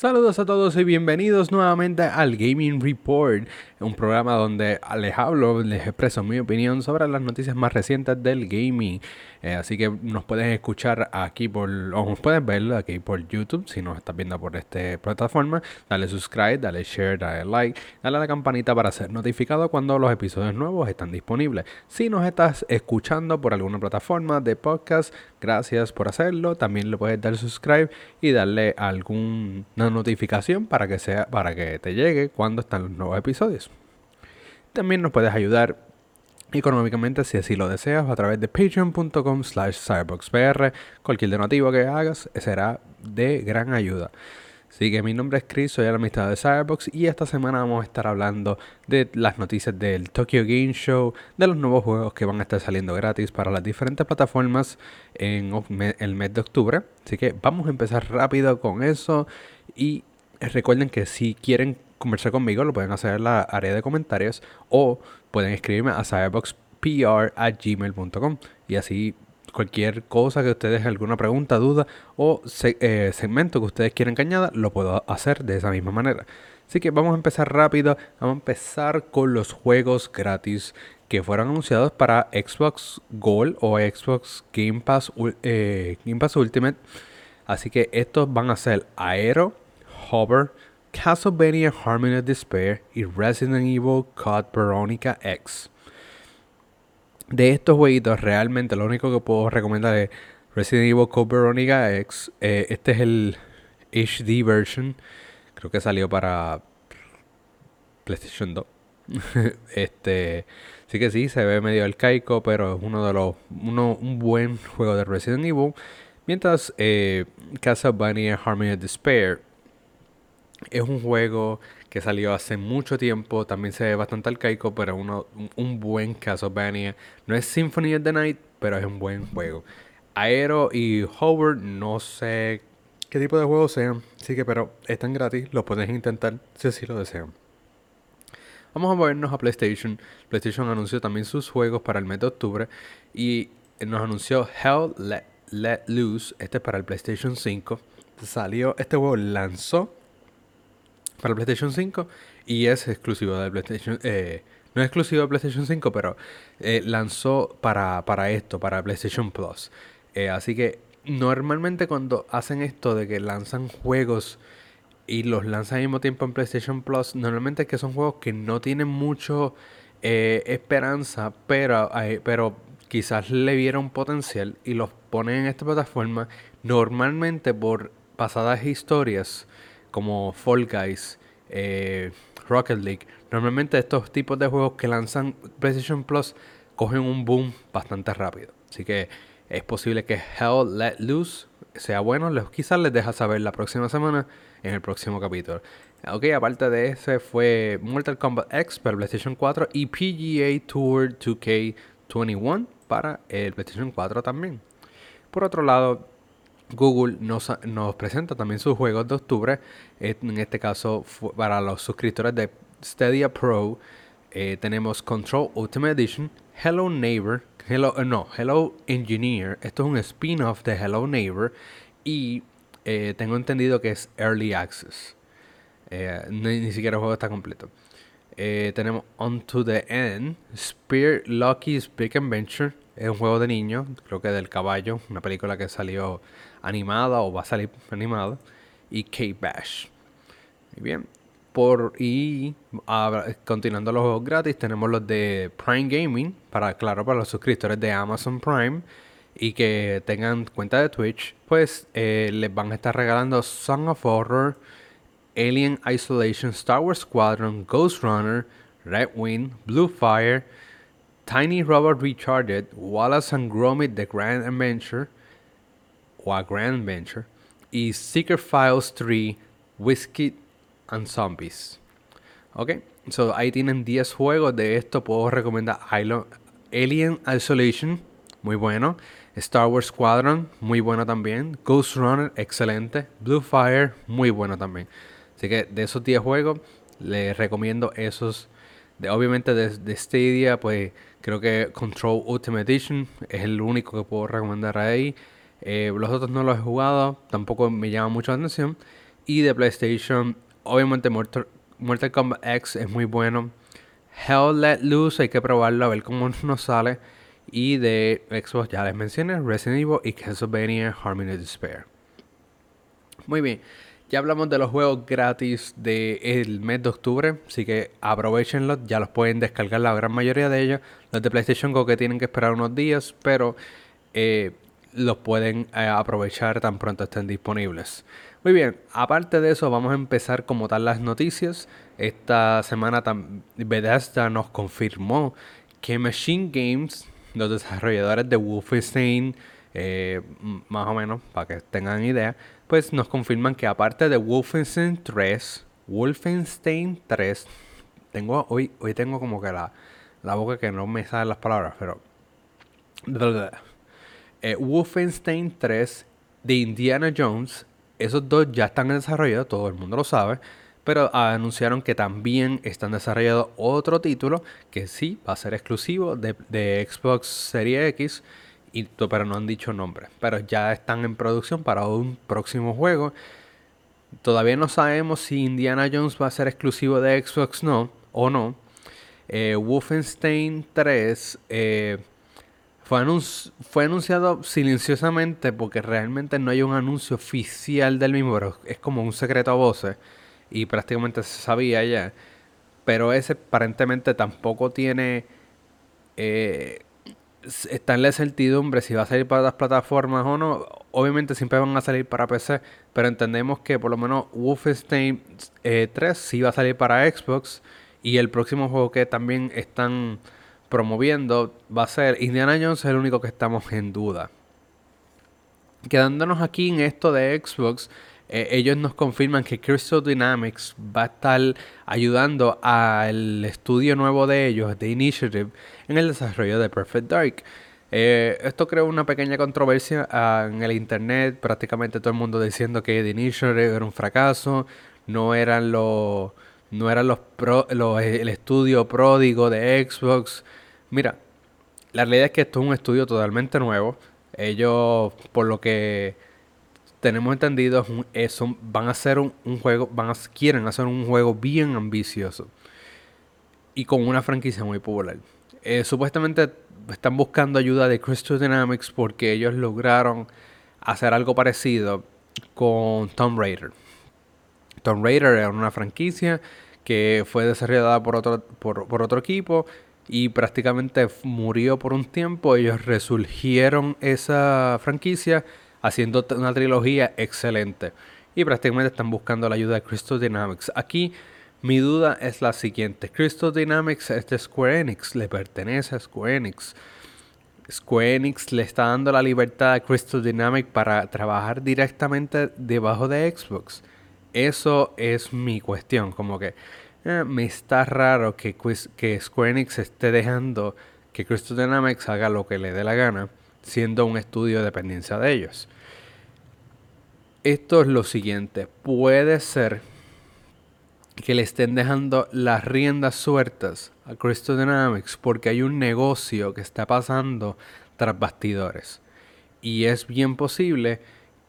Saludos a todos y bienvenidos nuevamente al Gaming Report, un programa donde les hablo, les expreso mi opinión sobre las noticias más recientes del gaming. Eh, así que nos puedes escuchar aquí por, o nos puedes ver aquí por YouTube si nos estás viendo por esta plataforma. Dale subscribe, dale share, dale like, dale a la campanita para ser notificado cuando los episodios nuevos están disponibles. Si nos estás escuchando por alguna plataforma de podcast, gracias por hacerlo. También le puedes dar subscribe y darle alguna notificación para que sea para que te llegue cuando están los nuevos episodios. También nos puedes ayudar económicamente si así lo deseas a través de patreon.com slash cyberboxpr. Cualquier donativo que hagas será de gran ayuda. Así que mi nombre es Chris, soy la amistad de Cyberbox y esta semana vamos a estar hablando de las noticias del Tokyo Game Show, de los nuevos juegos que van a estar saliendo gratis para las diferentes plataformas en el mes de octubre. Así que vamos a empezar rápido con eso y recuerden que si quieren conversar conmigo lo pueden hacer en la área de comentarios o pueden escribirme a cyberboxpr.gmail.com y así cualquier cosa que ustedes, alguna pregunta, duda o eh, segmento que ustedes quieran que añada, lo puedo hacer de esa misma manera. Así que vamos a empezar rápido. Vamos a empezar con los juegos gratis que fueron anunciados para Xbox Gold o Xbox Game Pass, eh, Game Pass Ultimate. Así que estos van a ser Aero, Hover, Castlevania Harmony of Despair y Resident Evil Code Veronica X. De estos jueguitos, realmente lo único que puedo recomendar es Resident Evil Code Veronica X. Eh, este es el HD version. Creo que salió para PlayStation 2. este, sí que sí, se ve medio arcaico, pero es uno de los uno, un buen juego de Resident Evil. Mientras eh, Castlevania Harmony of Despair es un juego que salió hace mucho tiempo, también se ve bastante arcaico, pero uno, un, buen Castlevania. No es Symphony of the Night, pero es un buen juego. Aero y Howard, no sé qué tipo de juegos sean, sí que pero están gratis, lo pueden intentar si así lo desean. Vamos a movernos a PlayStation. PlayStation anunció también sus juegos para el mes de octubre y nos anunció Hell Let, Let Loose, este es para el PlayStation 5. Salió, este juego lanzó para PlayStation 5 y es exclusivo de PlayStation. Eh, no es exclusivo de PlayStation 5, pero eh, lanzó para, para, esto, para PlayStation Plus. Eh, así que normalmente cuando hacen esto de que lanzan juegos y los lanzan al mismo tiempo en PlayStation Plus, normalmente es que son juegos que no tienen mucho esperanza, pero, pero quizás le vieron potencial y los ponen en esta plataforma normalmente por pasadas historias como Fall Guys, eh, Rocket League. Normalmente estos tipos de juegos que lanzan PlayStation Plus cogen un boom bastante rápido. Así que es posible que Hell Let Loose sea bueno. quizás les deja saber la próxima semana en el próximo capítulo. Ok, aparte de ese fue Mortal Kombat X para PlayStation 4 y PGA Tour 2K21 para el PlayStation 4 también. Por otro lado, Google nos, nos, presenta también sus juegos de octubre. En este caso, para los suscriptores de Stadia Pro, eh, tenemos Control Ultimate Edition, Hello Neighbor, Hello, eh, no, Hello Engineer. Esto es un spin-off de Hello Neighbor. Y eh, tengo entendido que es Early Access. Ni, siquiera el juego está completo. tenemos On to the End, Spear Lucky's Big Adventure. Es un juego de niños, creo que del caballo, una película que salió animada o va a salir animada. Y K-Bash. Muy bien. Por, y continuando los juegos gratis, tenemos los de Prime Gaming, para, claro, para los suscriptores de Amazon Prime y que tengan cuenta de Twitch, pues eh, les van a estar regalando Song of Horror, Alien Isolation, Star Wars Squadron, Ghost Runner, Red Wind, Blue Fire, Tiny Robot Recharged, Wallace and Gromit The Grand Adventure, o a Grand Venture y Secret Files 3 Whiskey and Zombies. Ok, so ahí tienen 10 juegos. De esto puedo recomendar Alien Isolation, muy bueno. Star Wars Squadron, muy bueno también. Ghost Runner, excelente. Blue Fire, muy bueno también. Así que de esos 10 juegos, les recomiendo esos. De, obviamente de, de Stadia, pues creo que Control Ultimate Edition es el único que puedo recomendar ahí. Eh, los otros no los he jugado, tampoco me llama mucho la atención. Y de PlayStation, obviamente Mortal, Kombat X es muy bueno. Hell Let Loose hay que probarlo a ver cómo nos sale. Y de Xbox ya les mencioné Resident Evil y Castlevania Harmony Despair. Muy bien, ya hablamos de los juegos gratis del mes de octubre, así que aprovechenlos, ya los pueden descargar la gran mayoría de ellos. Los de PlayStation Go que tienen que esperar unos días, pero eh, los pueden eh, aprovechar tan pronto estén disponibles. Muy bien, aparte de eso vamos a empezar como tal las noticias. Esta semana Bethesda nos confirmó que Machine Games, los desarrolladores de Wolfenstein, eh, más o menos, para que tengan idea, pues nos confirman que aparte de Wolfenstein 3, Wolfenstein 3, tengo, hoy, hoy tengo como que la, la boca que no me salen las palabras, pero... Eh, Wolfenstein 3 de Indiana Jones, esos dos ya están en desarrollo, todo el mundo lo sabe, pero anunciaron que también están desarrollando otro título que sí va a ser exclusivo de, de Xbox Series X pero no han dicho nombre. Pero ya están en producción para un próximo juego. Todavía no sabemos si Indiana Jones va a ser exclusivo de Xbox no, o no. Eh, Wolfenstein 3 eh, fue, anunciado silenciosamente porque realmente no hay un anuncio oficial del mismo, pero es como un secreto a voces y prácticamente se sabía ya. Pero ese aparentemente tampoco tiene eh, está en la certidumbre si va a salir para las plataformas o no. Obviamente siempre van a salir para PC, pero entendemos que por lo menos Wolfenstein 3 eh, sí va a salir para Xbox y el próximo juego que también están promoviendo va a ser Indiana Jones, es el único que estamos en duda. Quedándonos aquí en esto de Xbox, eh, ellos nos confirman que Crystal Dynamics va a estar ayudando al estudio nuevo de ellos, de Initiative, en el desarrollo de Perfect Dark. Eh, esto creó una pequeña controversia ah, en el internet, prácticamente todo el mundo diciendo que The Initiative era un fracaso, no eran los no eran los, el estudio pródigo de Xbox. Mira, la realidad es que esto es un estudio totalmente nuevo. Ellos, por lo que tenemos entendido, van a hacer un, juego, van a, quieren hacer un juego bien ambicioso y con una franquicia muy popular. Eh, supuestamente están buscando ayuda de Crystal Dynamics porque ellos lograron hacer algo parecido con Tomb Raider. Tomb Raider era una franquicia que fue desarrollada por otro, por otro equipo y prácticamente murió por un tiempo. Ellos resurgieron esa franquicia haciendo una trilogía excelente. Y prácticamente están buscando la ayuda de Crystal Dynamics. Aquí mi duda es la siguiente. Crystal Dynamics es de Square Enix, le pertenece a Square Enix. Square Enix le está dando la libertad a Crystal Dynamics para trabajar directamente debajo de Xbox. Eso es mi cuestión. Como que eh, me está raro que, que Square Enix esté dejando que Crystal Dynamics haga lo que le dé la gana siendo un estudio de dependencia de ellos. Esto es lo siguiente, puede ser que le estén dejando las riendas sueltas a Crystal Dynamics porque hay un negocio que está pasando tras bastidores. Y es bien posible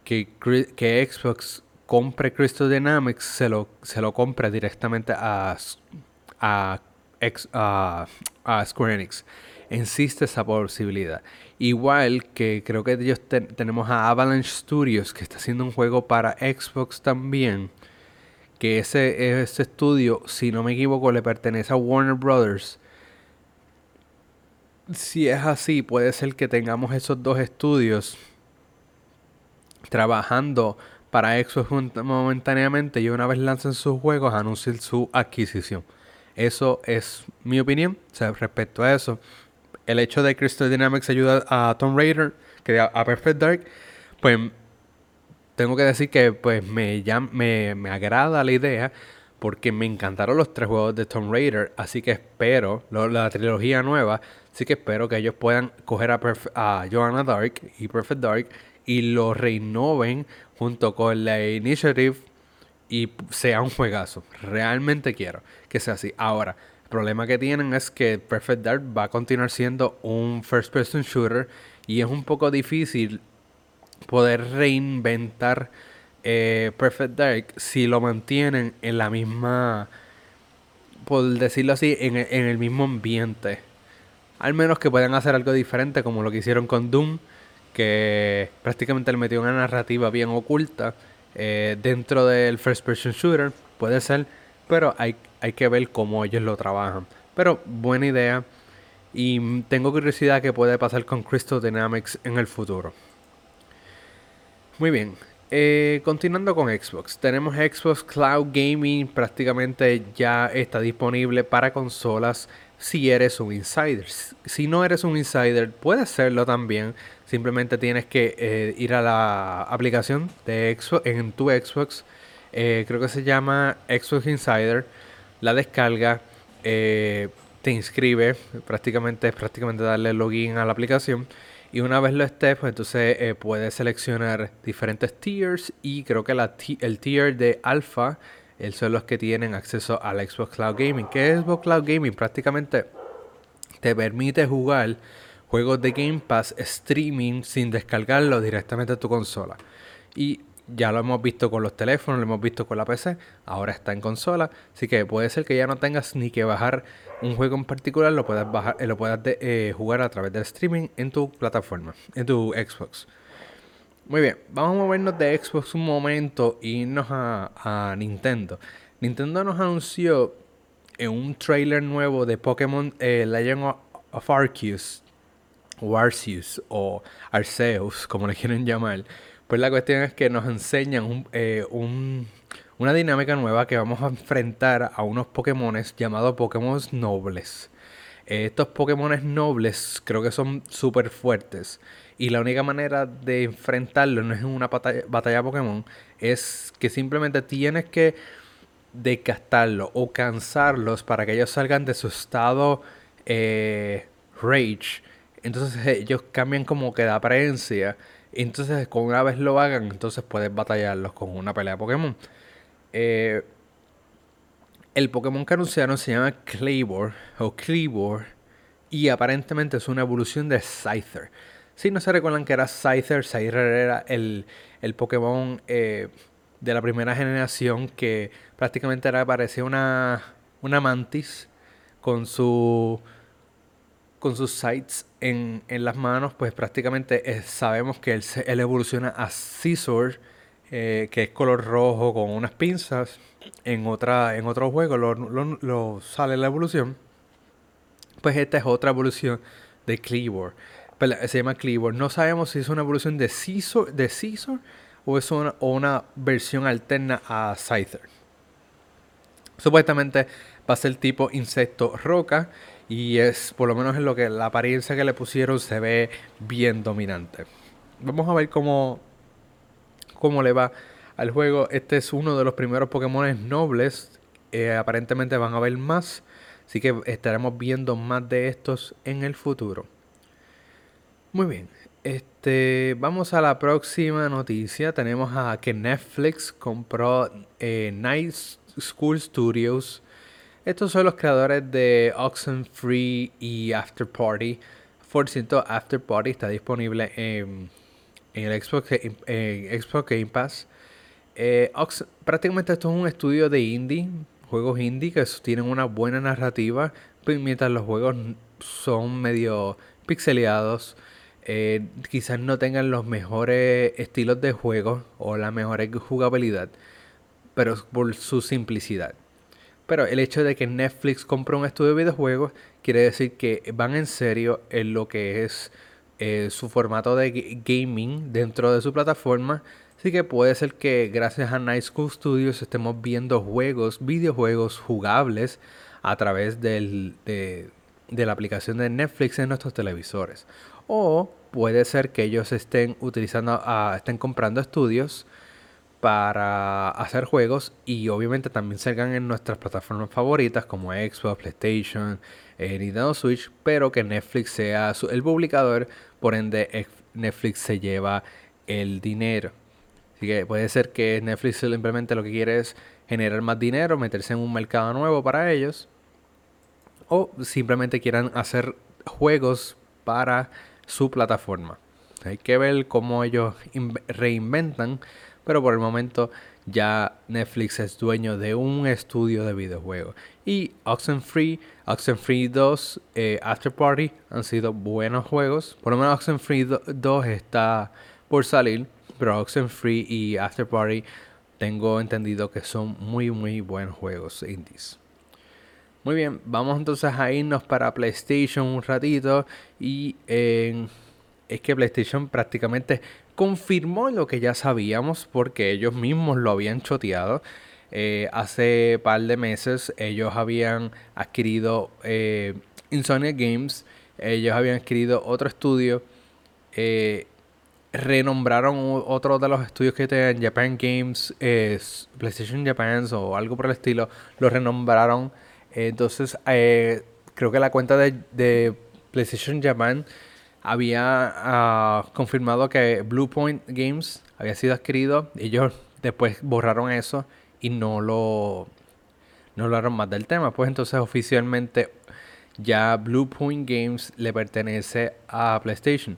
que, que Xbox compre Crystal Dynamics, se lo, se lo compre directamente a, a, a, a Square Enix. Existe esa posibilidad. Igual que creo que ellos tenemos a Avalanche Studios que está haciendo un juego para Xbox también. Que ese, ese estudio, si no me equivoco, le pertenece a Warner Brothers. Si es así, puede ser que tengamos esos dos estudios trabajando para Xbox momentáneamente y una vez lancen sus juegos anuncien su adquisición. Eso es mi opinión respecto a eso el hecho de Crystal Dynamics ayuda a Tomb Raider, que a Perfect Dark, pues tengo que decir que pues me, me, me agrada la idea porque me encantaron los tres juegos de Tomb Raider, así que espero, la trilogía nueva, así que espero que ellos puedan coger a, a Joanna Dark y Perfect Dark y lo renoven junto con la Initiative y sea un juegazo. Realmente quiero que sea así. Ahora, problema que tienen es que Perfect Dark va a continuar siendo un first person shooter y es un poco difícil poder reinventar eh, Perfect Dark si lo mantienen en la misma, por decirlo así, en, en el mismo ambiente. Al menos que puedan hacer algo diferente como lo que hicieron con Doom, que prácticamente le metió una narrativa bien oculta eh, dentro del first person shooter. Puede ser, pero hay, hay que ver cómo ellos lo trabajan. Pero buena idea. Y tengo curiosidad que puede pasar con Crystal Dynamics en el futuro. Muy bien. Eh, continuando con Xbox. Tenemos Xbox Cloud Gaming. Prácticamente ya está disponible para consolas si eres un insider. Si no eres un insider, puedes serlo también. Simplemente tienes que eh, ir a la aplicación de Xbox en tu Xbox. Eh, creo que se llama Xbox Insider. La descarga. Eh, te inscribe. Prácticamente es prácticamente darle login a la aplicación. Y una vez lo estés, pues entonces puedes seleccionar diferentes tiers. Y creo que el tier de alfa son los que tienen acceso al Xbox Cloud Gaming. ¿Qué es Xbox Cloud Gaming? Prácticamente te permite jugar juegos de Game Pass streaming sin descargarlo directamente a tu consola. Y ya lo hemos visto con los teléfonos, lo hemos visto con la PC, ahora está en consola, así que puede ser que ya no tengas ni que bajar un juego en particular, lo puedas bajar, eh, lo puedas eh, jugar a través del streaming en tu plataforma, en tu Xbox. Muy bien, vamos a movernos de Xbox un momento e irnos a, Nintendo. Nintendo nos anunció en un trailer nuevo de Pokémon eh, Legend of Arceus, o Arceus, o Arceus, como le quieren llamar. Pues la cuestión es que nos enseñan eh, una dinámica nueva que vamos a enfrentar a unos Pokémon llamados Pokémon nobles. estos Pokémon nobles creo que son súper fuertes. Y la única manera de enfrentarlo no es en una batalla, batalla Pokémon, es que simplemente tienes que desgastarlos o cansarlos para que ellos salgan de su estado eh, rage. Entonces ellos cambian como que de apariencia. Entonces, con una vez lo hagan, entonces puedes batallarlos con una pelea de Pokémon. Eh, el Pokémon que se llama Claybor o Cleavor y aparentemente es una evolución de Scyther. Si no se recuerdan que era Scyther, Scyther era el, Pokémon eh, de la primera generación que prácticamente era, parecía una, una mantis con su con sus sights en, las manos, pues prácticamente eh, sabemos que él, él, evoluciona a Scizor, eh, que es color rojo con unas pinzas. En, otra, en otro juego lo, lo, sale la evolución. Pues esta es otra evolución de Cleavor se llama Cleaver. No sabemos si es una evolución de Caesar, de Caesar o es una, una versión alterna a Scyther. Supuestamente va a ser tipo insecto roca y es por lo menos en lo que la apariencia que le pusieron se ve bien dominante. Vamos a ver cómo, cómo le va al juego. Este es uno de los primeros Pokémon nobles. Eh, aparentemente van a haber más. Así que estaremos viendo más de estos en el futuro. Muy bien. Este, vamos a la próxima noticia. Tenemos a que Netflix compró eh, Night School Studios. Estos son los creadores de Oxenfree y After Party. Por cierto, After Party está disponible en, el Xbox, Game Pass. Eh, prácticamente esto es un estudio de indie, juegos indie que tienen una buena narrativa, mientras los juegos son medio pixeleados. Eh, quizás no tengan los mejores estilos de juego o la mejor jugabilidad, pero por su simplicidad. Pero el hecho de que Netflix compre un estudio de videojuegos quiere decir que van en serio en lo que es eh, su formato de gaming dentro de su plataforma. Así que puede ser que gracias a Night School Studios estemos viendo juegos, videojuegos jugables a través de la aplicación de Netflix en nuestros televisores. O puede ser que ellos estén utilizando, ah, estén comprando estudios para hacer juegos y obviamente también salgan en nuestras plataformas favoritas como Xbox, PlayStation, eh, Nintendo Switch, pero que Netflix sea el publicador, por ende Netflix se lleva el dinero. Así que puede ser que Netflix simplemente lo que quiere es generar más dinero, meterse en un mercado nuevo para ellos, o simplemente quieran hacer juegos para su plataforma. Hay que ver cómo ellos reinventan pero por el momento ya Netflix es dueño de un estudio de videojuegos. Y Oxenfree, Oxenfree 2, eh, After Party han sido buenos juegos. Por lo menos Oxenfree 2 está por salir, pero Oxenfree y After Party tengo entendido que son muy muy buenos juegos indies. Muy bien, vamos entonces a irnos para PlayStation un ratito y es que PlayStation prácticamente confirmó lo que ya sabíamos porque ellos mismos lo habían choteado. Eh, hace par de meses ellos habían adquirido eh, Insomnia Games, ellos habían adquirido otro estudio, eh, renombraron otro de los estudios que tenían, Japan Games, PlayStation Japan o algo por el estilo, lo renombraron entonces, eh, creo que la cuenta de, PlayStation Japan había ah, confirmado que Bluepoint Games había sido adquirido. Ellos después borraron eso y no lo, no hablaron más del tema. Pues entonces oficialmente ya Bluepoint Games le pertenece a PlayStation.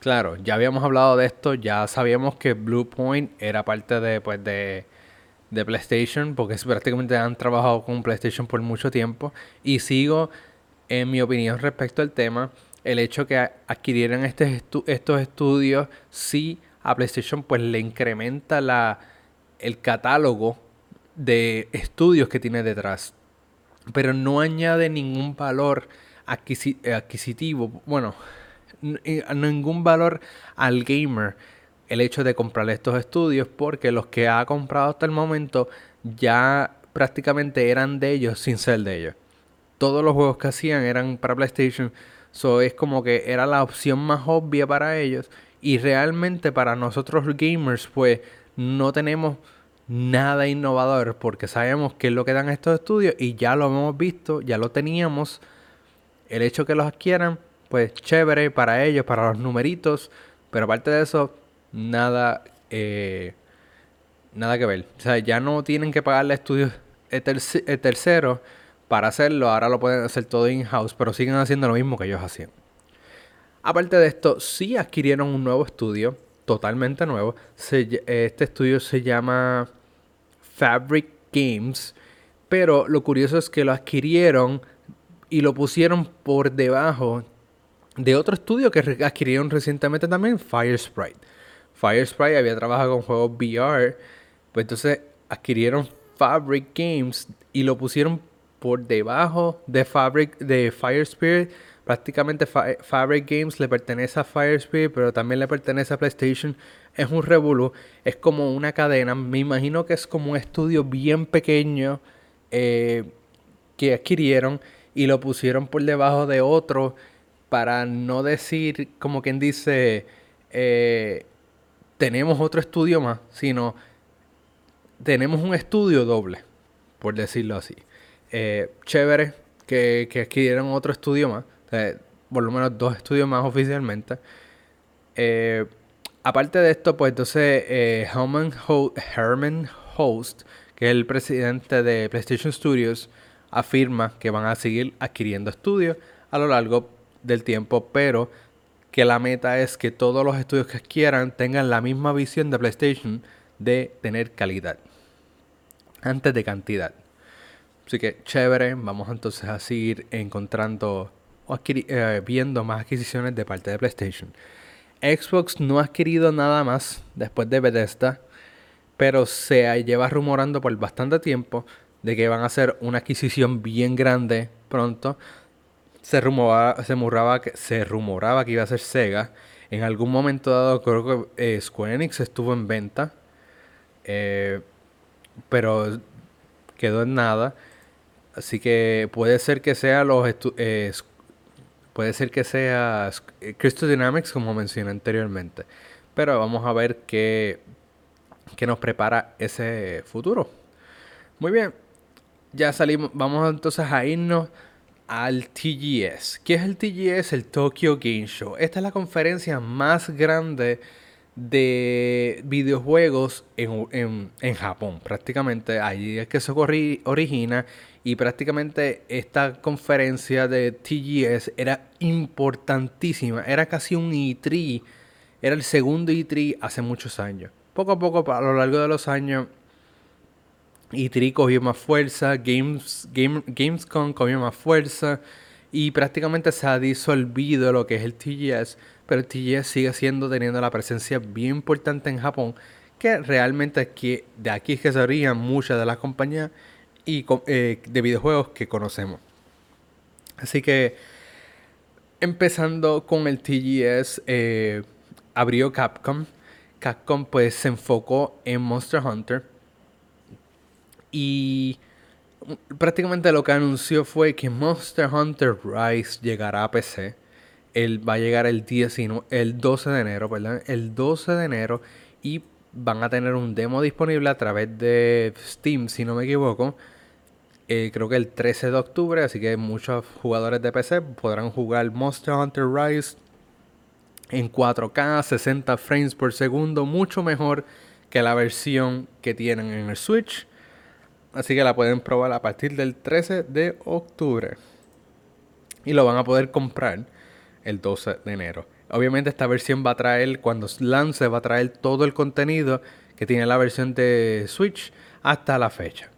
Claro, ya habíamos hablado de esto, ya sabíamos que Bluepoint era parte de, pues, de de PlayStation, porque prácticamente han trabajado con PlayStation por mucho tiempo. Y sigo, en mi opinión respecto al tema, el hecho que adquirieran este estos estudios, sí a PlayStation pues le incrementa la, el catálogo de estudios que tiene detrás. Pero no añade ningún valor adquisitivo, bueno, eh, ningún valor al gamer el hecho de comprar estos estudios porque los que ha comprado hasta el momento ya prácticamente eran de ellos sin ser de ellos. Todos los juegos que hacían eran para PlayStation, so es como que era la opción más obvia para ellos y realmente para nosotros gamers pues no tenemos nada innovador porque sabemos qué es lo que dan estos estudios y ya lo hemos visto, ya lo teníamos. El hecho que los adquieran, pues chévere para ellos, para los numeritos, pero aparte de eso, nada, eh, nada que ver. O sea, ya no tienen que pagarle estudios el, tercero para hacerlo. Ahora lo pueden hacer todo in-house, pero siguen haciendo lo mismo que ellos hacían. Aparte de esto, sí adquirieron un nuevo estudio, totalmente nuevo. este estudio se llama Fabric Games, pero lo curioso es que lo adquirieron y lo pusieron por debajo de otro estudio que adquirieron recientemente también, Fire Sprite. Firespray había trabajado con juegos VR, pues entonces adquirieron Fabric Games y lo pusieron por debajo de Fabric de Fire Spirit. Prácticamente Fabric Games le pertenece a Fire Spirit, pero también le pertenece a PlayStation. Es un revolú, es como una cadena. Me imagino que es como un estudio bien pequeño eh, que adquirieron y lo pusieron por debajo de otro para no decir, como quien dice, eh, tenemos otro estudio más, sino tenemos un estudio doble, por decirlo así. Eh, que, que adquirieron otro estudio más, por lo menos dos estudios más oficialmente. Eh, aparte de esto, pues entonces eh, Herman, Herman Host, que es el presidente de PlayStation Studios, afirma que van a seguir adquiriendo estudios a lo largo del tiempo, pero que la meta es que todos los estudios que adquieran tengan la misma visión de PlayStation de tener calidad antes de cantidad. Así que chévere, vamos entonces a seguir encontrando o eh, viendo más adquisiciones de parte de PlayStation. Xbox no ha adquirido nada más después de Bethesda, pero se lleva rumorando por bastante tiempo de que van a hacer una adquisición bien grande pronto se rumoraba, que iba a ser Sega. En algún momento dado creo que eh, Square Enix estuvo en venta. Eh, pero quedó en nada. Así que puede ser que sea los eh, puede ser que sea Crystal Dynamics como mencioné anteriormente. Pero vamos a ver qué, qué nos prepara ese futuro. Muy bien. Ya salimos. Vamos entonces a irnos al TGS. ¿Qué es el TGS? El Tokyo Game Show. Esta es la conferencia más grande de videojuegos en, Japón. Prácticamente allí es que se origina y prácticamente esta conferencia de TGS era importantísima. Era casi un E3. Era el segundo E3 hace muchos años. poco a poco, a lo largo de los años, E3 cogió más fuerza, Games, Game, Gamescom cogió más fuerza y prácticamente se ha disolvido lo que es el TGS, pero el TGS sigue siendo teniendo la presencia bien importante en Japón, que realmente de aquí es que se muchas de las compañías y, eh, de videojuegos que conocemos. Así que empezando con el TGS, eh, abrió Capcom. Capcom pues se enfocó en Monster Hunter. Y prácticamente lo que anunció fue que Monster Hunter Rise llegará a PC. Él va a llegar el, 19, el 12 de enero, perdón, el 12 de enero y van a tener un demo disponible a través de Steam, si no me equivoco. Eh, creo que el 13 de octubre, así que muchos jugadores de PC podrán jugar Monster Hunter Rise en 4K, 60 frames por segundo, mucho mejor que la versión que tienen en el Switch. Así que la pueden probar a partir del 13 de octubre. Y lo van a poder comprar el 12 de enero. Obviamente esta versión va a traer, cuando lance, va a traer todo el contenido que tiene la versión de Switch hasta la fecha.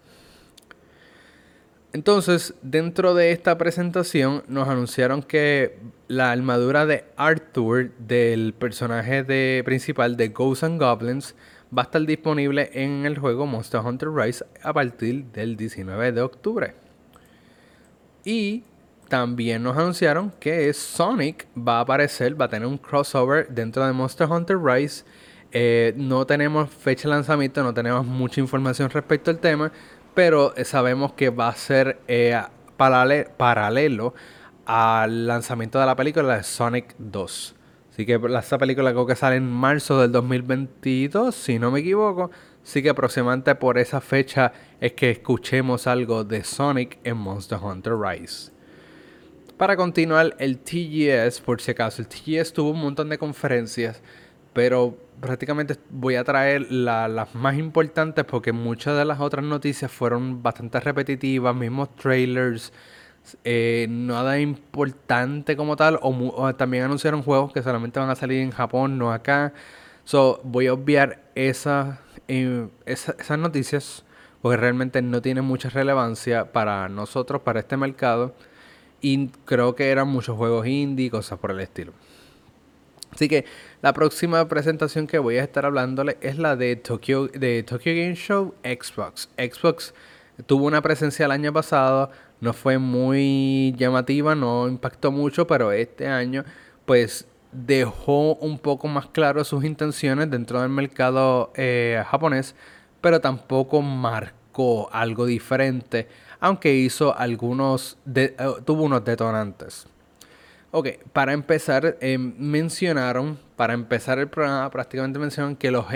Entonces, dentro de esta presentación nos anunciaron que la armadura de Arthur del personaje de, principal de Ghosts and Goblins va a estar disponible en el juego Monster Hunter Rise a partir del 19 de octubre. Y también nos anunciaron que Sonic va a aparecer, va a tener un crossover dentro de Monster Hunter Rise. Eh, no tenemos fecha de lanzamiento, no tenemos mucha información respecto al tema, pero sabemos que va a ser eh, paralelo al lanzamiento de la película de Sonic 2. Así que esa película creo que sale en marzo del 2022, si no me equivoco. Así que aproximadamente por esa fecha es que escuchemos algo de Sonic en Monster Hunter Rise. Para continuar, el TGS, por si acaso, el TGS tuvo un montón de conferencias, pero prácticamente voy a traer las más importantes porque muchas de las otras noticias fueron bastante repetitivas, mismos trailers, eh, nada importante como tal. O, también anunciaron juegos que solamente van a salir en Japón, no acá. So, voy a obviar esas, eh, esas noticias porque realmente no tienen mucha relevancia para nosotros, para este mercado. Y creo que eran muchos juegos indie, cosas por el estilo. Así que la próxima presentación que voy a estar hablándole es la de Tokyo, de Tokyo Game Show Xbox. Xbox tuvo una presencia el año pasado, no fue muy llamativa, no impactó mucho, pero este año pues dejó un poco más claro sus intenciones dentro del mercado eh, japonés, pero tampoco marcó algo diferente, aunque hizo algunos, eh, tuvo unos detonantes. Ok, para empezar, eh, mencionaron, para empezar el programa, prácticamente mencionaron que los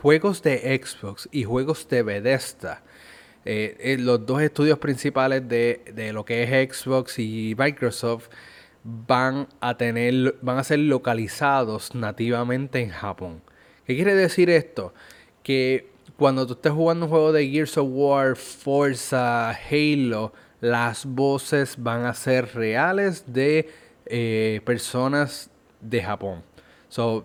juegos de Xbox y juegos de Bethesda eh, los dos estudios principales de, lo que es Xbox y Microsoft van a tener, van a ser localizados nativamente en Japón. ¿Qué quiere decir esto? Que cuando tú estés jugando un juego de Gears of War, Forza, Halo, las voces van a ser reales de eh, personas de Japón.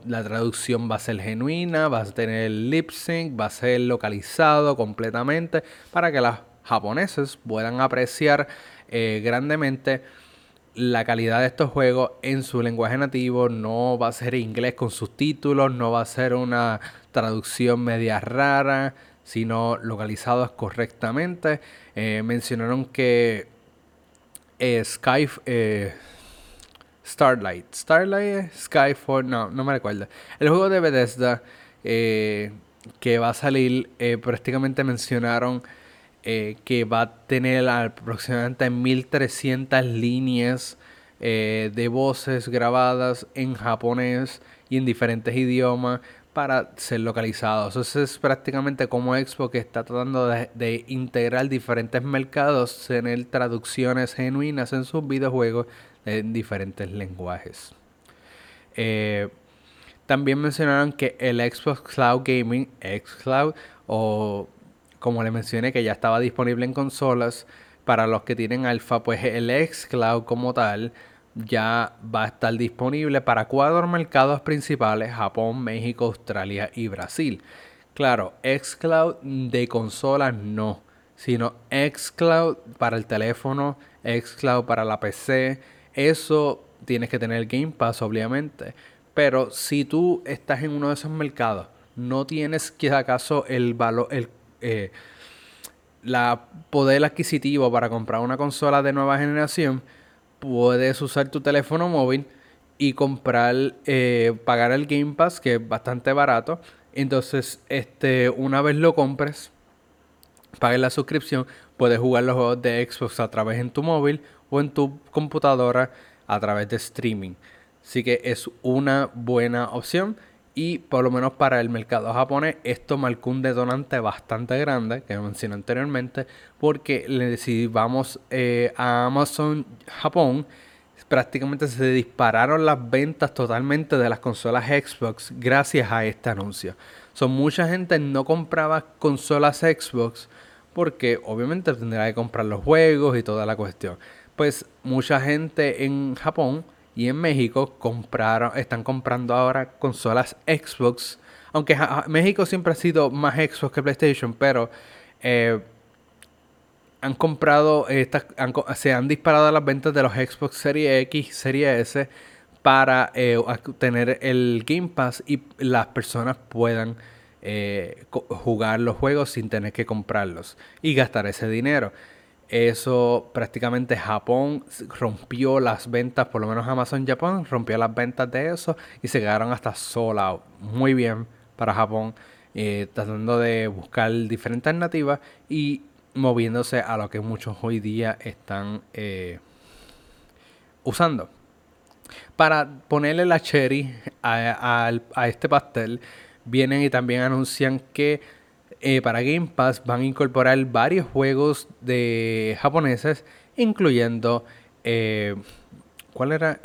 La traducción va a ser genuina, va a tener lip sync, va a ser localizado completamente para que las japoneses puedan apreciar eh, grandemente la calidad de estos juegos en su lenguaje nativo. No va a ser inglés con subtítulos, no va a ser una traducción media rara, sino localizados correctamente. Eh, mencionaron que eh, Skype Starlight. Starlight, Skyfall, no, no me recuerdo. El juego de Bethesda eh, que va a salir, eh, prácticamente mencionaron eh, que va a tener aproximadamente 1300 líneas de voces grabadas en japonés y en diferentes idiomas para ser localizados. Eso es prácticamente como Expo que está tratando de, de integrar diferentes mercados, tener traducciones genuinas en sus videojuegos en diferentes lenguajes. Eh, también mencionaron que el Xbox Cloud Gaming, xCloud, o como le mencioné que ya estaba disponible en consolas, para los que tienen alfa, pues el xCloud como tal ya va a estar disponible para cuatro mercados principales, Japón, México, Australia y Brasil. Claro, xCloud de consolas no, sino xCloud para el teléfono, xCloud para la PC. Eso tienes que tener Game Pass, obviamente. Pero si tú estás en uno de esos mercados, no tienes que acaso el valor, el eh, la poder adquisitivo para comprar una consola de nueva generación, puedes usar tu teléfono móvil y comprar, eh, pagar el Game Pass, que es bastante barato entonces, este, una vez lo compres, pagues la suscripción, puedes jugar los juegos de Xbox a través en tu móvil o en tu computadora a través de streaming. Así que es una buena opción. Y por lo menos para el mercado japonés, esto marcó un detonante bastante grande, que mencioné anteriormente, porque si vamos eh, a Amazon Japón, prácticamente se dispararon las ventas totalmente de las consolas Xbox gracias a este anuncio. Son mucha gente no compraba consolas Xbox porque obviamente tendrá que comprar los juegos y toda la cuestión. Pues mucha gente en Japón y en México compraron, están comprando ahora consolas Xbox. Aunque México siempre ha sido más Xbox que PlayStation, pero eh, han comprado, estas, se han disparado las ventas de los Xbox Series X, Series S para eh, tener el Game Pass y las personas puedan eh, jugar los juegos sin tener que comprarlos y gastar ese dinero. Eso prácticamente Japón rompió las ventas, por lo menos Amazon Japón rompió las ventas de eso y se quedaron hasta sola. Muy bien para Japón, eh, tratando de buscar diferentes alternativas y moviéndose a lo que muchos hoy día están eh, usando. Para ponerle la cherry a, este pastel, vienen y también anuncian que eh, para Game Pass van a incorporar varios juegos de japoneses, incluyendo eh, ¿cuál era?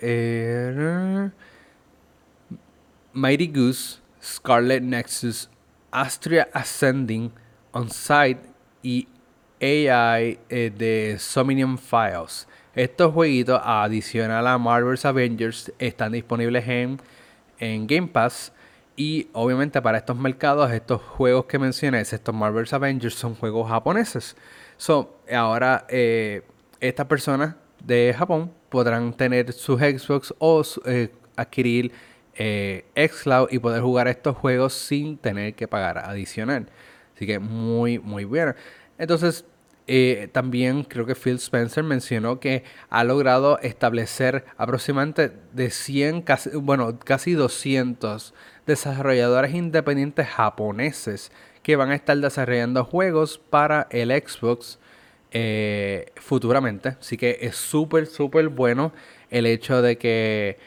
Mighty Goose, Scarlet Nexus, Astria Ascending, On-Site y AI eh, de Somnium Files. Estos jueguitos, adicional a Marvel's Avengers, están disponibles en, en Game Pass. Y obviamente para estos mercados, estos juegos que mencioné, estos Marvel's Avengers, son juegos japoneses. So, ahora eh, estas personas de Japón podrán tener sus Xbox o eh, adquirir Xcloud y poder jugar estos juegos sin tener que pagar adicional. Así que muy, muy bien. Entonces, eh, también creo que Phil Spencer mencionó que ha logrado establecer aproximadamente de 100, casi, bueno, casi 200 desarrolladores independientes japoneses que van a estar desarrollando juegos para el Xbox eh, futuramente. Así que es súper, súper bueno el hecho de que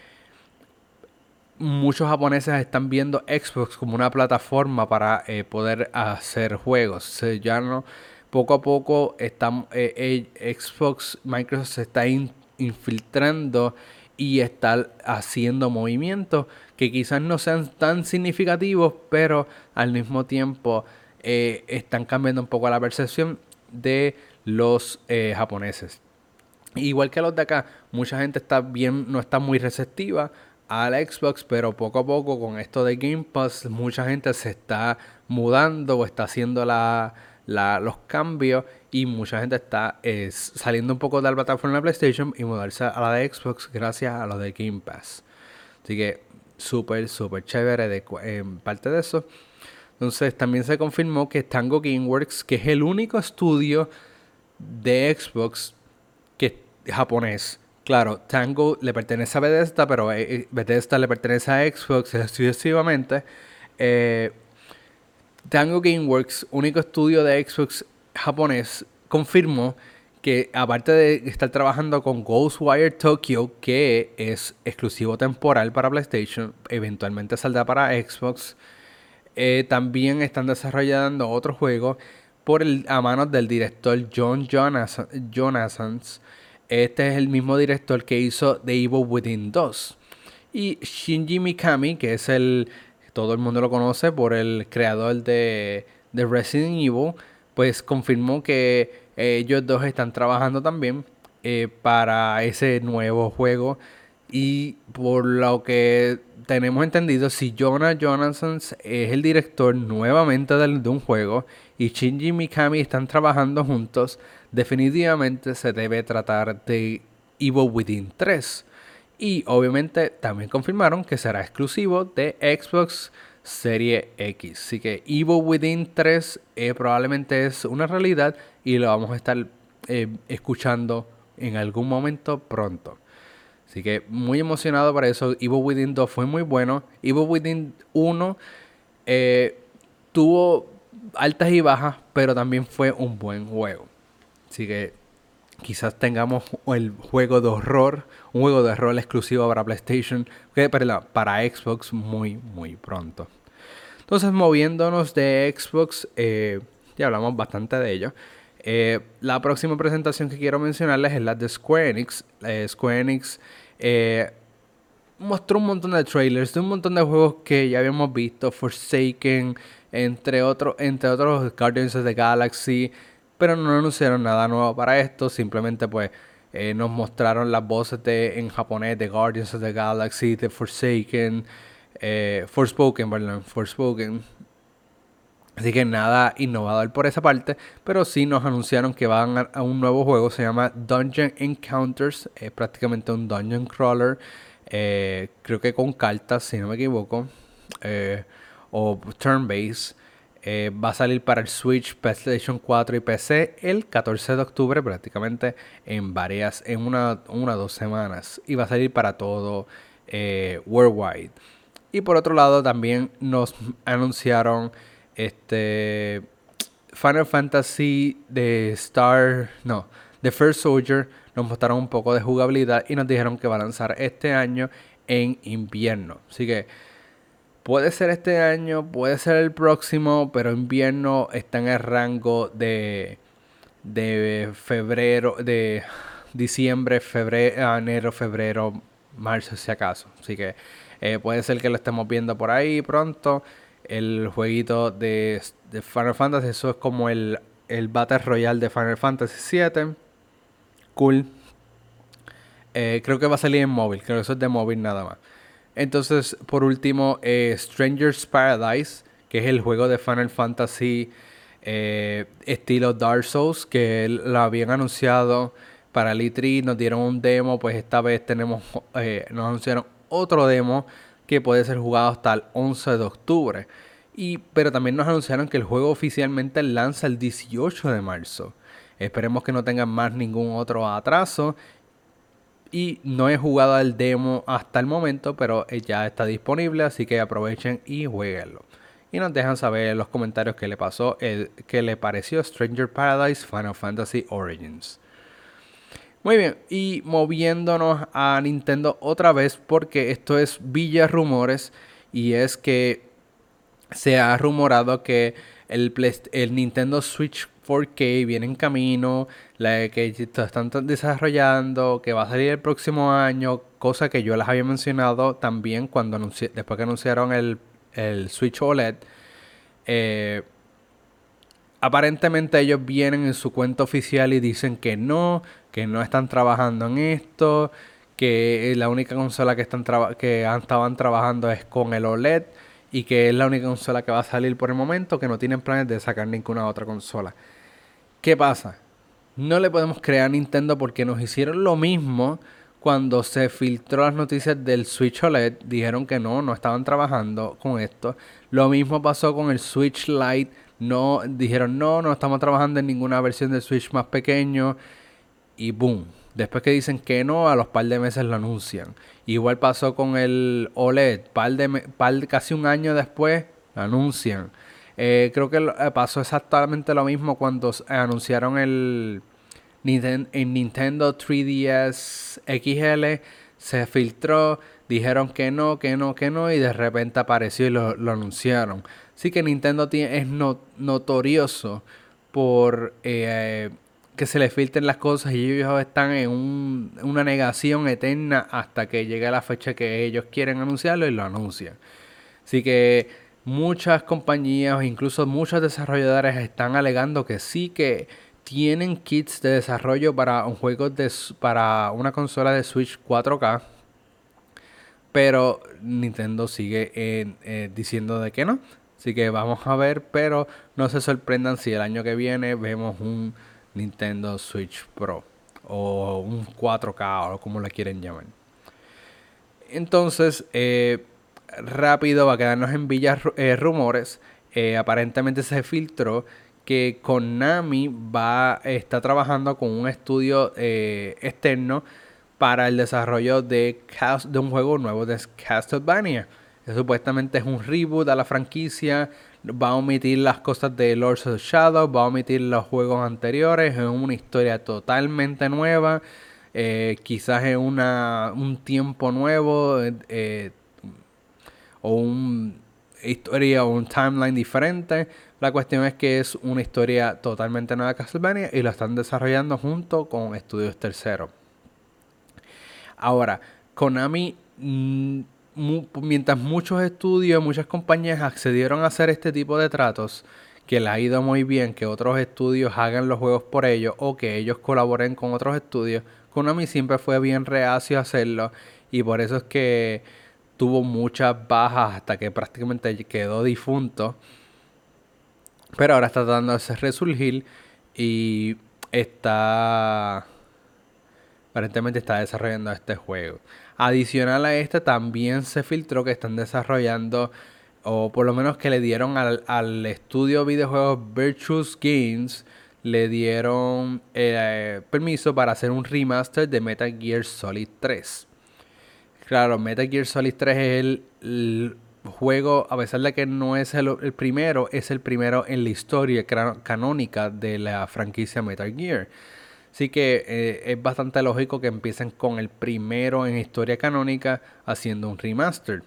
muchos japoneses están viendo Xbox como una plataforma para eh, poder hacer juegos. ya no poco a poco eh, eh, Xbox, Microsoft se está infiltrando y está haciendo movimientos que quizás no sean tan significativos, pero al mismo tiempo eh, están cambiando un poco la percepción de los japoneses. Igual que los de acá, mucha gente está bien, no está muy receptiva al Xbox, pero poco a poco con esto de Game Pass, mucha gente se está mudando o está haciendo la, los cambios y mucha gente está saliendo un poco de la plataforma de PlayStation y mudarse a la de Xbox gracias a lo de Game Pass. Así que súper, súper chévere en parte de eso. Entonces también se confirmó que Tango Gameworks, que es el único estudio de Xbox que es japonés. Claro, Tango le pertenece a Bethesda, pero eh, eh, Bethesda le pertenece a Xbox exclusivamente. Eh, Tango Gameworks, único estudio de Xbox japonés, confirmó que aparte de estar trabajando con Ghostwire Tokyo, que es exclusivo temporal para PlayStation, eventualmente saldrá para Xbox, eh, también están desarrollando otro juego por a manos del director John Jonathan, Este es el mismo director que hizo The Evil Within 2. Y Shinji Mikami, que es el todo el mundo lo conoce por el creador de, Resident Evil, pues confirmó que ellos dos están trabajando también eh, para ese nuevo juego Y por lo que tenemos entendido, si Jonah Jonathan es el director nuevamente de, de un juego y Shinji Mikami están trabajando juntos, definitivamente se debe tratar de Evil Within 3. Y obviamente también confirmaron que será exclusivo de Xbox Serie X. Así que Evil Within 3 eh, probablemente es una realidad y lo vamos a estar eh, escuchando en algún momento pronto. Así que muy emocionado para eso. Evil Within 2 fue muy bueno. Evil Within 1 eh, tuvo altas y bajas, pero también fue un buen juego. Así que quizás tengamos el juego de horror, un juego de rol exclusivo para PlayStation, que, para Xbox muy, muy pronto. Entonces, moviéndonos de Xbox, eh, ya hablamos bastante de ello. Eh, la próxima presentación que quiero mencionarles es la de Square Enix. Eh, Square Enix mostró un montón de trailers de un montón de juegos que ya habíamos visto, Forsaken, entre otros, entre otros Guardians of the Galaxy, pero no anunciaron nada nuevo para esto, simplemente pues eh, nos mostraron las voces de, en japonés de Guardians of the Galaxy, de Forsaken, eh, Forspoken, perdón, Forspoken. Así que nada innovador por esa parte, pero sí nos anunciaron que van a, un nuevo juego, se llama Dungeon Encounters, es prácticamente un dungeon crawler, eh, creo que con cartas, si no me equivoco, o turn-based. Eh, va a salir para el Switch, PlayStation 4 y PC el 14 de octubre, prácticamente en varias, en una o dos semanas. Y va a salir para todo eh, worldwide. Y por otro lado, también nos anunciaron este Final Fantasy de Star, no, The First Soldier. Nos mostraron un poco de jugabilidad y nos dijeron que va a lanzar este año en invierno. Así que Puede ser este año, puede ser el próximo, pero invierno está en el rango de, de febrero, de diciembre, febrero, enero, febrero, marzo, si acaso. Así que eh, puede ser que lo estemos viendo por ahí pronto. El jueguito de, Final Fantasy, eso es como el, el Battle Royale de Final Fantasy VII. Cool. Eh, creo que va a salir en móvil, creo que eso es de móvil nada más. Entonces, por último, eh, Stranger's Paradise, que es el juego de Final Fantasy eh, estilo Dark Souls, que lo habían anunciado para el E3, nos dieron un demo, pues esta vez tenemos, eh, nos anunciaron otro demo que puede ser jugado hasta el 11 de octubre. Y, pero también nos anunciaron que el juego oficialmente lanza el 18 de marzo. Esperemos que no tengan más ningún otro atraso y no he jugado el demo hasta el momento, pero eh, ya está disponible, así que aprovechen y jueguenlo. Y nos dejan saber en los comentarios qué le pasó, el, qué le pareció Stranger Paradise Final Fantasy Origins. Muy bien, y moviéndonos a Nintendo otra vez, porque esto es Villa Rumores, y es que se ha rumorado que el, el Nintendo Switch 4K viene en camino, la que están desarrollando, que va a salir el próximo año, cosa que yo les había mencionado también cuando después que anunciaron el, Switch OLED. Eh, aparentemente ellos vienen en su cuenta oficial y dicen que no, que no están trabajando en esto, que la única consola que están que estaban trabajando es con el OLED y que es la única consola que va a salir por el momento, que no tienen planes de sacar ninguna otra consola. ¿Qué pasa? No le podemos creer a Nintendo porque nos hicieron lo mismo cuando se filtró las noticias del Switch OLED. Dijeron que no, no estaban trabajando con esto. Lo mismo pasó con el Switch Lite. No, dijeron no, no estamos trabajando en ninguna versión del Switch más pequeño. Y boom. Después que dicen que no, a los par de meses lo anuncian. Igual pasó con el OLED. Casi un año después anuncian. Eh, creo que eh, pasó exactamente lo mismo cuando anunciaron el Nintendo 3DS XL. Se filtró, dijeron que no, que no, que no, y de repente apareció y lo, anunciaron. Así que Nintendo es notorioso por eh, que se le filtren las cosas y ellos están en una negación eterna hasta que llegue la fecha que ellos quieren anunciarlo y lo anuncian. Así que muchas compañías, incluso muchos desarrolladores están alegando que sí que tienen kits de desarrollo para un juego de, para una consola de Switch 4K. pero Nintendo sigue eh, diciendo de que no. Así que vamos a ver, pero no se sorprendan si el año que viene vemos un Nintendo Switch Pro o un 4K o como le quieren llamar. Entonces, eh, rápido va a quedarnos en villas eh, rumores. aparentemente se filtró que Konami va está trabajando con un estudio externo para el desarrollo de, de un juego nuevo de Castlevania. Supuestamente es un reboot a la franquicia. Va a omitir las cosas de Lords of Shadow. Va a omitir los juegos anteriores. Es una historia totalmente nueva. Eh, quizás es una, un tiempo nuevo. Eh, o una historia o un timeline diferente. La cuestión es que es una historia totalmente nueva de Castlevania y lo están desarrollando junto con estudios terceros. Ahora, Konami, mientras muchos estudios, muchas compañías accedieron a hacer este tipo de tratos, que le ha ido muy bien que otros estudios hagan los juegos por ellos o que ellos colaboren con otros estudios, Konami siempre fue bien reacio a hacerlo y por eso es que tuvo muchas bajas hasta que prácticamente quedó difunto. Pero ahora está tratando de resurgir y está aparentemente está desarrollando este juego. Adicional a este, también se filtró que están desarrollando, o por lo menos que le dieron al, estudio videojuegos Virtuous Games, le dieron eh, permiso para hacer un remaster de Metal Gear Solid 3. Claro, Metal Gear Solid 3 es el, juego, a pesar de que no es el, el, primero, es el primero en la historia canónica de la franquicia Metal Gear. Así que eh, es bastante lógico que empiecen con el primero en historia canónica haciendo un remaster.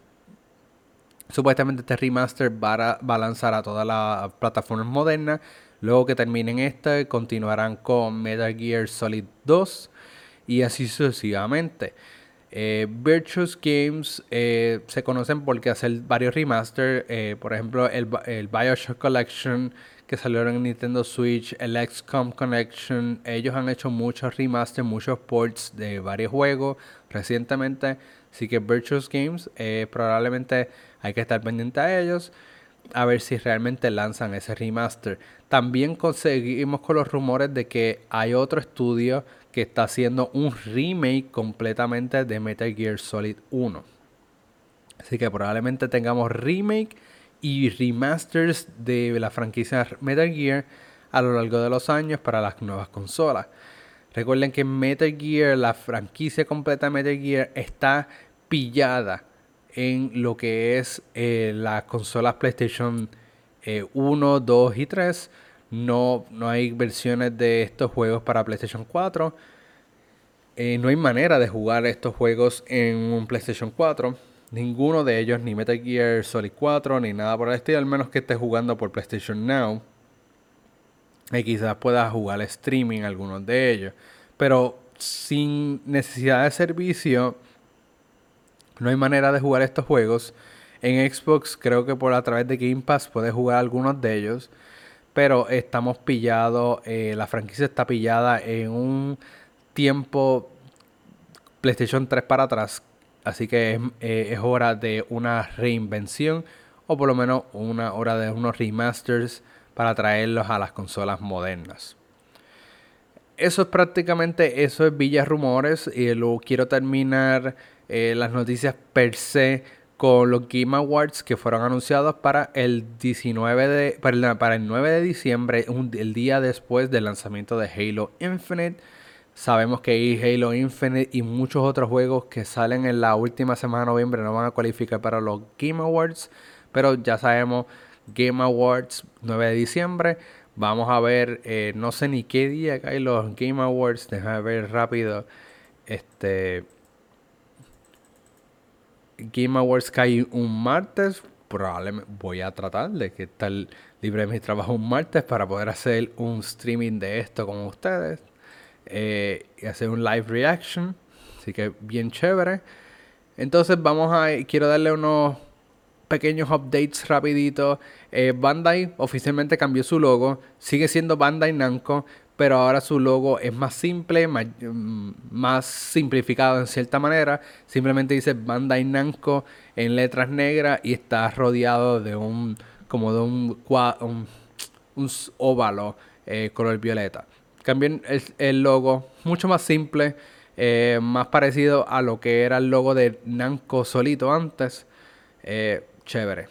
Supuestamente este remaster va a, lanzar a todas las plataformas modernas. Luego que terminen esta, continuarán con Metal Gear Solid 2 y así sucesivamente. Eh, Virtuous Games eh, se conocen porque hacen varios remasters. por ejemplo, el Bioshock Collection que salieron en Nintendo Switch, el XCOM Connection. Ellos han hecho muchos remasters, muchos ports de varios juegos recientemente. Así que Virtuous Games eh, probablemente hay que estar pendiente a ellos. A ver si realmente lanzan ese remaster. También conseguimos con los rumores de que hay otro estudio que está haciendo un remake completamente de Metal Gear Solid 1. Así que probablemente tengamos remake y remasters de la franquicia Metal Gear a lo largo de los años para las nuevas consolas. Recuerden que Metal Gear, la franquicia completa de Metal Gear, está pillada en lo que es eh, las consolas PlayStation 1, eh, 2 y 3. No, no hay versiones de estos juegos para PlayStation 4. Eh, no hay manera de jugar estos juegos en un PlayStation 4 ninguno de ellos, ni Metal Gear Solid 4, ni nada por el estilo, al menos que esté jugando por PlayStation Now. Y quizás pueda jugar streaming algunos de ellos. Pero sin necesidad de servicio, no hay manera de jugar estos juegos. En Xbox creo que por a través de Game Pass puedes jugar algunos de ellos. Pero estamos pillados, eh, la franquicia está pillada en un tiempo PlayStation 3 para atrás Así que eh, es, hora de una reinvención o por lo menos una hora de unos remasters para traerlos a las consolas modernas. Eso es prácticamente, eso es Villa Rumores y lo quiero terminar eh, las noticias per se con los Game Awards que fueron anunciados para el 19 de, para el, 9 de diciembre, el día después del lanzamiento de Halo Infinite. Sabemos que Halo Infinite y muchos otros juegos que salen en la última semana de noviembre no van a cualificar para los Game Awards. Pero ya sabemos, Game Awards 9 de diciembre. Vamos a ver, eh, no sé ni qué día hay los Game Awards. Déjame ver rápido. Este. Game Awards cae un martes. Probablemente voy a tratar de que estar libre de mi trabajo un martes para poder hacer un streaming de esto con ustedes eh, y hacer un live reaction. Así que bien chévere. Entonces vamos a... Quiero darle unos pequeños updates rapiditos. Eh, Bandai oficialmente cambió su logo. Sigue siendo Bandai Namco. pero ahora su logo es más simple, mm, más, simplificado en cierta manera. Simplemente dice Bandai Namco en letras negras y está rodeado de un como de un, un, óvalo eh, color violeta. Cambian el, logo mucho más simple, eh, más parecido a lo que era el logo de Namco solito antes. Eh, chévere.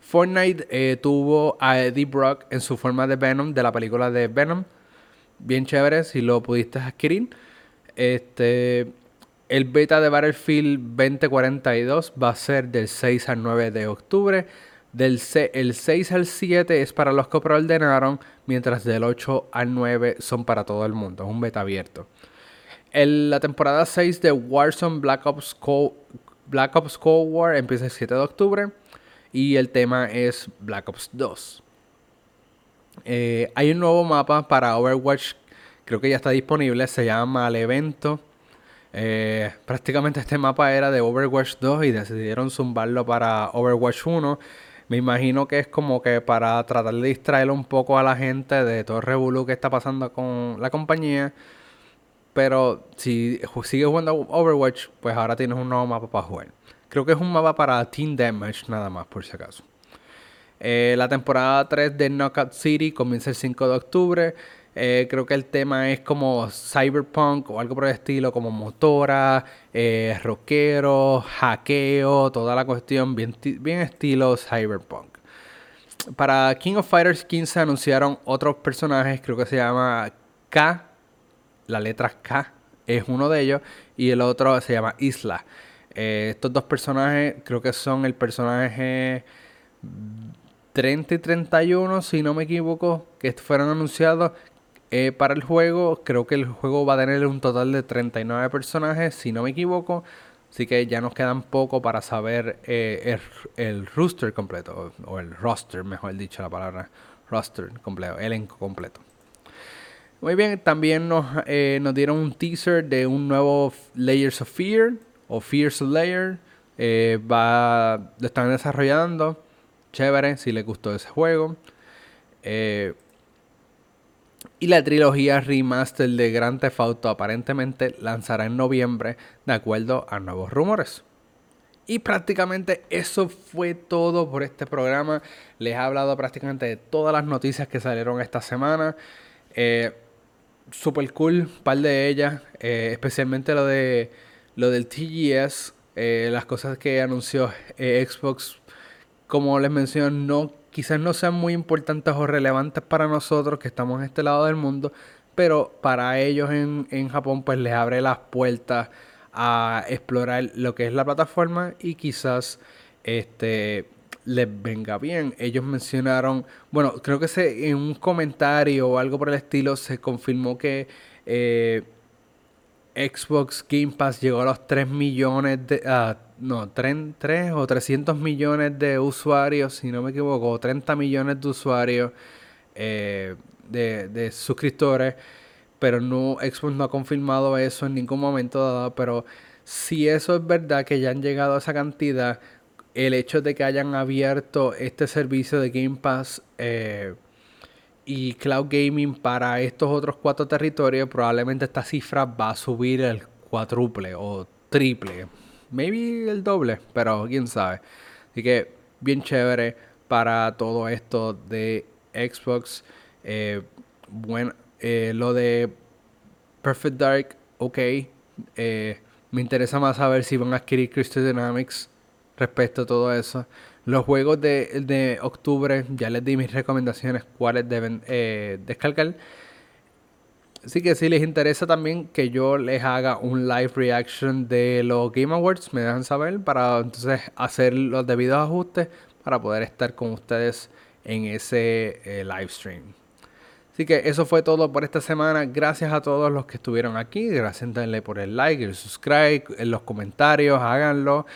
Fortnite tuvo a Eddie Brock en su forma de Venom de la película de Venom bien chévere si lo pudiste adquirir. Este, el beta de Battlefield 2042 va a ser del 6 al 9 de octubre. Del el 6 al 7 es para los que preordenaron, mientras del 8 al 9 son para todo el mundo. Es un beta abierto. En la temporada 6 de Warzone Black Ops, Cold, Black Ops Cold War empieza el 7 de octubre y el tema es Black Ops 2. Eh, hay un nuevo mapa para Overwatch, creo que ya está disponible, se llama El Evento. Eh, prácticamente este mapa era de Overwatch 2 y decidieron zumbarlo para Overwatch 1. Me imagino que es como que para tratar de distraer un poco a la gente de todo el revolú que está pasando con la compañía. Pero si sigues jugando Overwatch, pues ahora tienes un nuevo mapa para jugar. Creo que es un mapa para Team Damage nada más, por si acaso. Eh, la temporada 3 de Knockout City comienza el 5 de octubre. Eh, creo que el tema es como cyberpunk o algo por el estilo, como motora, eh, rockero, hackeo, toda la cuestión, bien, bien estilo cyberpunk. Para King of Fighters 15 anunciaron otros personajes, creo que se llama K, la letra K es uno de ellos, y el otro se llama Isla. estos dos personajes creo que son el personaje 30 y 31, si no me equivoco, que fueron anunciados eh, para el juego. Creo que el juego va a tener un total de 39 personajes, si no me equivoco. Así que ya nos quedan poco para saber eh, el, roster completo, o, el roster, mejor dicho la palabra, roster completo, elenco completo. Muy bien, también nos, eh, dieron un teaser de un nuevo Layers of Fear, o Fears Layer. va, lo están desarrollando chévere si les gustó ese juego. Eh, y la trilogía remaster de Grand Theft Auto aparentemente lanzará en noviembre, de acuerdo a nuevos rumores. Y prácticamente eso fue todo por este programa. Les he hablado prácticamente de todas las noticias que salieron esta semana. Eh, super cool, un par de ellas, eh, especialmente lo de lo del TGS, las cosas que anunció Xbox como les menciono, no, quizás no sean muy importantes o relevantes para nosotros que estamos en este lado del mundo, pero para ellos en, en Japón pues les abre las puertas a explorar lo que es la plataforma y quizás este les venga bien. Ellos mencionaron, bueno, creo que se, en un comentario o algo por el estilo se confirmó que eh, Xbox Game Pass llegó a los 3 millones de... no, 3, o 300 millones de usuarios, si no me equivoco, 30 millones de usuarios eh, de, suscriptores, pero no, Xbox no ha confirmado eso en ningún momento dado, pero si eso es verdad que ya han llegado a esa cantidad, el hecho de que hayan abierto este servicio de Game Pass eh, y Cloud Gaming para estos otros cuatro territorios, probablemente esta cifra va a subir el cuádruple o triple maybe el doble, pero quién sabe. Así que bien chévere para todo esto de Xbox. Eh, bueno, eh, lo de Perfect Dark, ok. Eh, me interesa más saber si van a adquirir Crystal Dynamics respecto a todo eso. Los juegos de, de octubre, ya les di mis recomendaciones cuáles deben descargar. Así que si les interesa también que yo les haga un live reaction de los Game Awards, me dejan saber para entonces hacer los debidos ajustes para poder estar con ustedes en ese eh, live stream. Así que eso fue todo por esta semana. Gracias a todos los que estuvieron aquí. Gracias por el like, el subscribe, en los comentarios, háganlo.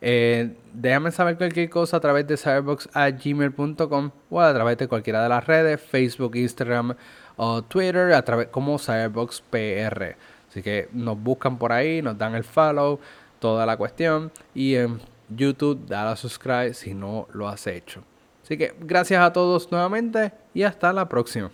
Eh, déjame saber cualquier cosa a través de cyberbox.gmail.com o a través de cualquiera de las redes, Facebook, Instagram, o Twitter a través como Cyberbox PR. Así que nos buscan por ahí, nos dan el follow, toda la cuestión. Y en YouTube, dale a subscribe si no lo has hecho. Así que gracias a todos nuevamente y hasta la próxima.